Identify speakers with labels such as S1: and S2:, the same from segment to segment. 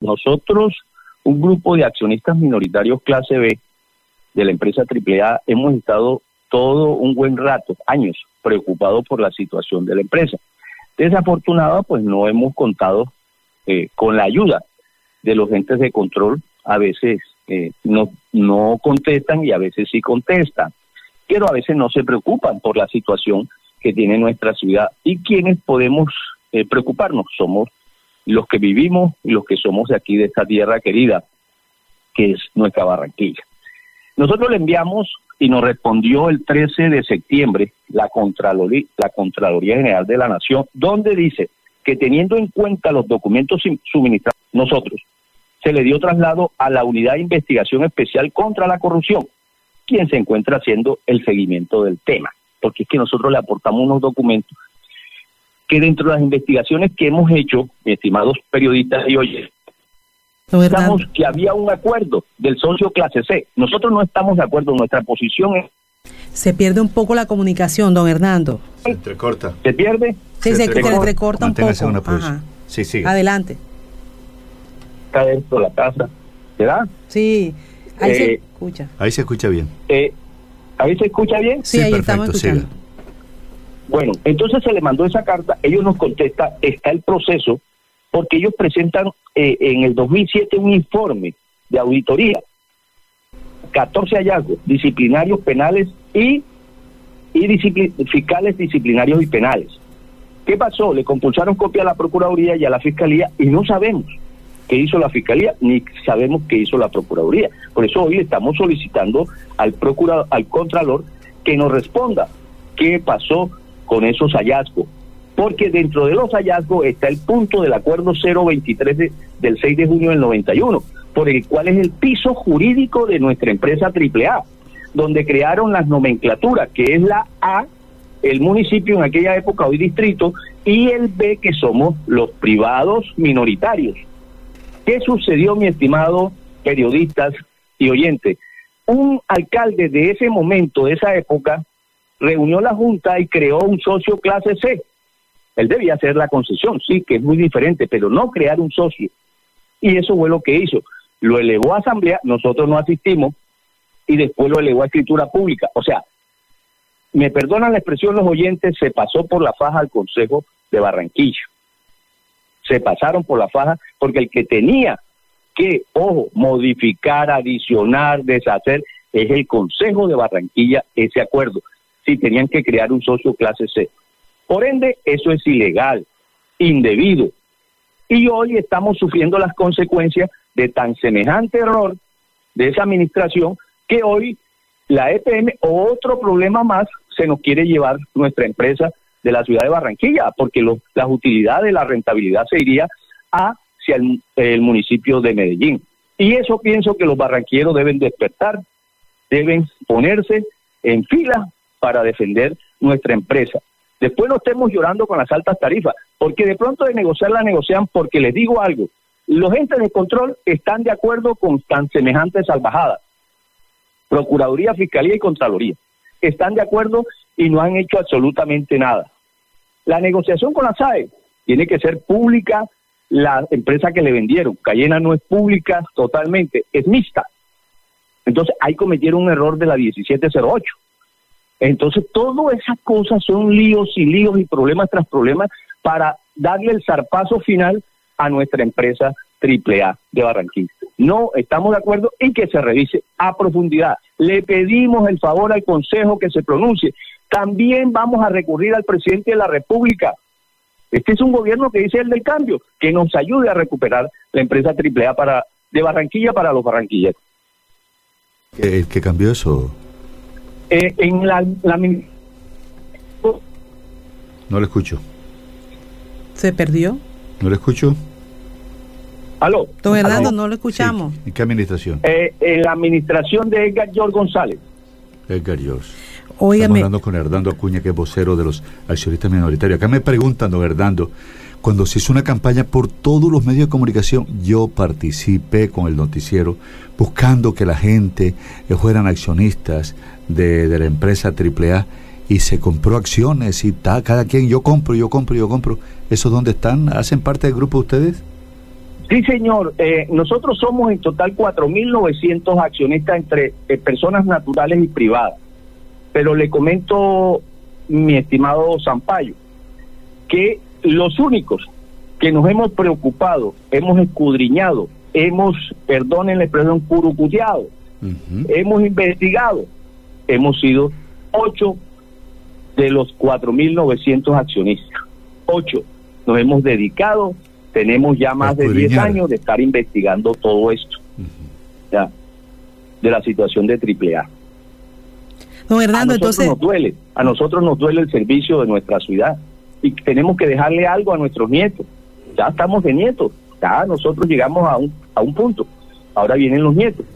S1: Nosotros, un grupo de accionistas minoritarios clase B de la empresa AAA, hemos estado todo un buen rato, años, preocupados por la situación de la empresa. Desafortunada, pues no hemos contado eh, con la ayuda de los entes de control. A veces eh, no, no contestan y a veces sí contestan, pero a veces no se preocupan por la situación que tiene nuestra ciudad y quienes podemos eh, preocuparnos somos los que vivimos y los que somos de aquí, de esta tierra querida, que es nuestra Barranquilla. Nosotros le enviamos y nos respondió el 13 de septiembre la Contraloría, la Contraloría General de la Nación, donde dice que teniendo en cuenta los documentos suministrados nosotros, se le dio traslado a la Unidad de Investigación Especial contra la Corrupción, quien se encuentra haciendo el seguimiento del tema, porque es que nosotros le aportamos unos documentos que dentro de las investigaciones que hemos hecho, estimados periodistas y oyentes, Estamos que había un acuerdo del socio clase C. Nosotros no estamos de acuerdo, nuestra posición es...
S2: Se pierde un poco la comunicación, don Hernando.
S3: Se entrecorta.
S1: ¿Se pierde?
S2: Sí, se, entrecorta, un poco.
S3: Sí, sí.
S2: Adelante.
S1: Está dentro de la casa. ¿Verdad?
S2: Sí, ahí se
S3: eh, escucha. Ahí se escucha bien.
S1: Eh, ¿Ahí se escucha bien?
S2: Sí, ahí perfecto, estamos escuchando.
S1: Bueno, entonces se le mandó esa carta, ellos nos contestan, está el proceso, porque ellos presentan eh, en el 2007 un informe de auditoría, 14 hallazgos disciplinarios penales y, y fiscales disciplinarios y penales. ¿Qué pasó? Le compulsaron copia a la Procuraduría y a la Fiscalía y no sabemos qué hizo la Fiscalía ni sabemos qué hizo la Procuraduría. Por eso hoy estamos solicitando al procurador, al Contralor que nos responda qué pasó con esos hallazgos, porque dentro de los hallazgos está el punto del acuerdo 023 del 6 de junio del 91, por el cual es el piso jurídico de nuestra empresa AAA, donde crearon las nomenclaturas, que es la A, el municipio en aquella época, hoy distrito, y el B, que somos los privados minoritarios. ¿Qué sucedió, mi estimado periodistas y oyentes? Un alcalde de ese momento, de esa época, reunió la Junta y creó un socio clase C, él debía hacer la concesión, sí, que es muy diferente, pero no crear un socio. Y eso fue lo que hizo. Lo elevó a asamblea, nosotros no asistimos, y después lo elevó a escritura pública. O sea, me perdonan la expresión los oyentes, se pasó por la faja al Consejo de Barranquilla. Se pasaron por la faja porque el que tenía que, ojo, modificar, adicionar, deshacer, es el Consejo de Barranquilla ese acuerdo. Si tenían que crear un socio clase C. Por ende, eso es ilegal, indebido. Y hoy estamos sufriendo las consecuencias de tan semejante error de esa administración que hoy la EPM, otro problema más, se nos quiere llevar nuestra empresa de la ciudad de Barranquilla, porque las utilidades, la rentabilidad se iría hacia el, el municipio de Medellín. Y eso pienso que los barranquilleros deben despertar, deben ponerse en fila para defender nuestra empresa. Después no estemos llorando con las altas tarifas, porque de pronto de negociar la negocian porque les digo algo, los entes de control están de acuerdo con tan semejantes salvajadas. Procuraduría, Fiscalía y Contraloría. Están de acuerdo y no han hecho absolutamente nada. La negociación con la SAE tiene que ser pública la empresa que le vendieron. Cayena no es pública totalmente, es mixta. Entonces ahí cometieron un error de la 1708. Entonces, todas esas cosas son líos y líos y problemas tras problemas para darle el zarpazo final a nuestra empresa AAA de Barranquilla. No estamos de acuerdo en que se revise a profundidad. Le pedimos el favor al Consejo que se pronuncie. También vamos a recurrir al presidente de la República. Este es un gobierno que dice el del cambio, que nos ayude a recuperar la empresa AAA para, de Barranquilla para los barranquilleros.
S3: ¿Qué, qué cambió eso,
S1: eh, en la,
S3: No lo escucho.
S2: ¿Se perdió?
S3: ¿No lo escucho?
S1: ¿Aló?
S2: Don Hernando, no lo escuchamos.
S3: ¿En qué administración?
S1: Eh, en la administración de Edgar George González.
S3: Edgar George. Estamos hablando con Hernando Acuña, que es vocero de los accionistas minoritarios. Acá me preguntan, don Hernando, cuando se hizo una campaña por todos los medios de comunicación, yo participé con el noticiero buscando que la gente eh, fueran accionistas de, la empresa AAA y se compró acciones y cada quien, yo compro, yo compro, yo compro. ¿Esos dónde están? ¿Hacen parte del grupo ustedes?
S1: Sí, señor. Eh, nosotros somos en total 4.900 accionistas entre eh, personas naturales y privadas. Pero le comento, mi estimado Zampayo, que los únicos que nos hemos preocupado, hemos escudriñado, hemos, perdonen la expresión, curucuteado, hemos investigado, hemos sido ocho de los 4.900 accionistas. Ocho. Nos hemos dedicado, tenemos ya más de 10 años de estar investigando todo esto, ya, de la situación de AAA.
S2: Don Hernando, a nosotros
S1: nos duele, a nosotros nos duele el servicio de nuestra ciudad y tenemos que dejarle algo a nuestros nietos. Ya estamos de nietos, ya nosotros llegamos a un, a un punto. Ahora vienen los nietos.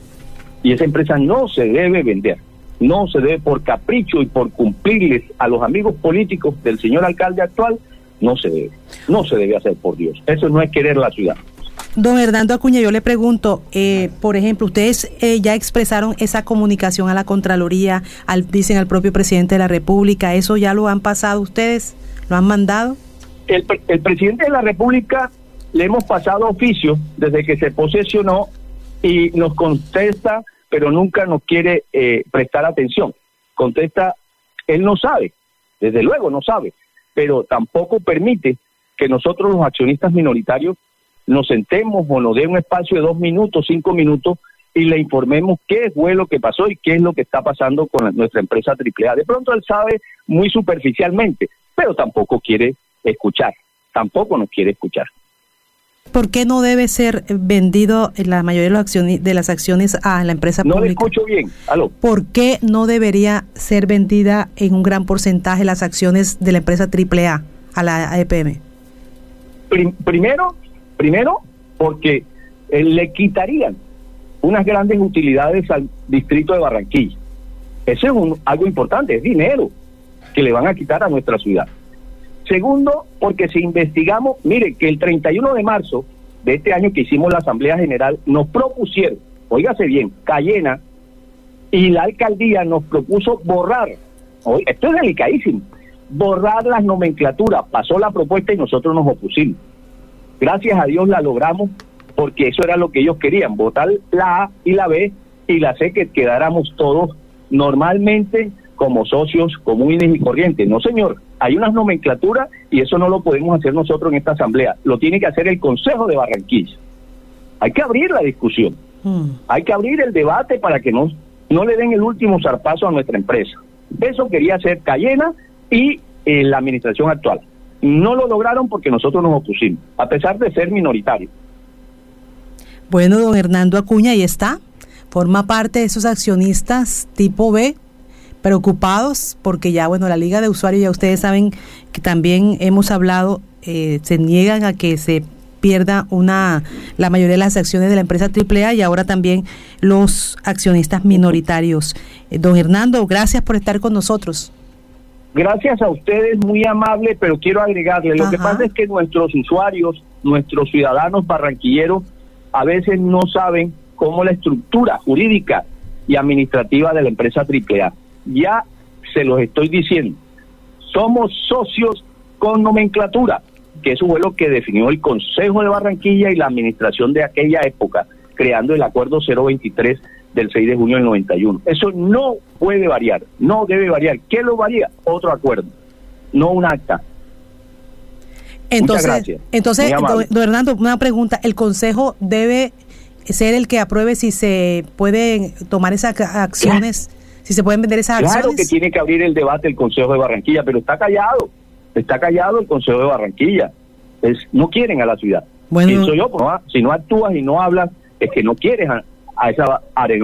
S1: Y esa empresa no se debe vender. No se debe por capricho y por cumplirles a los amigos políticos del señor alcalde actual, no se debe. No se debe hacer por Dios. Eso no es querer la ciudad.
S2: Don Hernando Acuña, yo le pregunto, eh, por ejemplo, ustedes eh, ya expresaron esa comunicación a la Contraloría, al, dicen al propio presidente de la República, ¿eso ya lo han pasado ustedes? ¿Lo han mandado?
S1: El, el presidente de la República le hemos pasado oficio desde que se posesionó y nos contesta, pero nunca nos quiere eh, prestar atención. Contesta, él no sabe, desde luego no sabe, pero tampoco permite que nosotros los accionistas minoritarios nos sentemos o nos dé un espacio de dos minutos, cinco minutos y le informemos qué fue lo que pasó y qué es lo que está pasando con nuestra empresa AAA. De pronto él sabe muy superficialmente, pero tampoco quiere escuchar, tampoco nos quiere escuchar.
S2: ¿Por qué no debe ser vendido la mayoría de, las acciones, de las acciones a la empresa pública?
S1: No escucho bien. ¿Aló?
S2: ¿Por qué no debería ser vendida en un gran porcentaje las acciones de la empresa AAA a la EPM?
S1: primero, primero porque eh, le quitarían unas grandes utilidades al distrito de Barranquilla. Eso es algo importante, es dinero que le van a quitar a nuestra ciudad. Segundo, porque si investigamos, mire que el 31 de marzo de este año que hicimos la Asamblea General, nos propusieron, oígase bien, Cayena y la alcaldía nos propuso borrar, esto es delicadísimo, borrar las nomenclaturas. Pasó la propuesta y nosotros nos opusimos. Gracias a Dios la logramos porque eso era lo que ellos querían, votar la A y la B y la C que quedáramos todos normalmente como socios comunes y corrientes. No, señor, hay unas nomenclaturas y eso no lo podemos hacer nosotros en esta asamblea, lo tiene que hacer el Consejo de Barranquilla. Hay que abrir la discusión, hmm. hay que abrir el debate para que no, no le den el último zarpazo a nuestra empresa. Eso quería hacer Cayena y eh, la administración actual. No lo lograron porque nosotros nos opusimos, a pesar de ser minoritarios.
S2: Bueno, don Hernando Acuña, ahí está. Forma parte de esos accionistas tipo B preocupados porque ya, bueno, la Liga de Usuarios, ya ustedes saben que también hemos hablado, eh, se niegan a que se pierda una la mayoría de las acciones de la empresa AAA y ahora también los accionistas minoritarios. Eh, don Hernando, gracias por estar con nosotros.
S1: Gracias a ustedes, muy amable, pero quiero agregarle, lo que pasa es que nuestros usuarios, nuestros ciudadanos barranquilleros, a veces no saben cómo la estructura jurídica y administrativa de la empresa AAA ya se los estoy diciendo. Somos socios con nomenclatura, que eso fue lo que definió el Consejo de Barranquilla y la administración de aquella época, creando el acuerdo 023 del 6 de junio del 91. Eso no puede variar, no debe variar. ¿Qué lo varía? Otro acuerdo, no un acta.
S2: Entonces, entonces don Hernando, una pregunta, ¿el Consejo debe ser el que apruebe si se pueden tomar esas acciones? si se pueden vender esas
S1: acciones. Claro que tiene que abrir el debate el Consejo de Barranquilla, pero está callado, está callado el Consejo de Barranquilla. Es, no quieren a la ciudad. Bueno, yo, pues, si no actúas y no hablas, es que no quieres a, a esa arenosa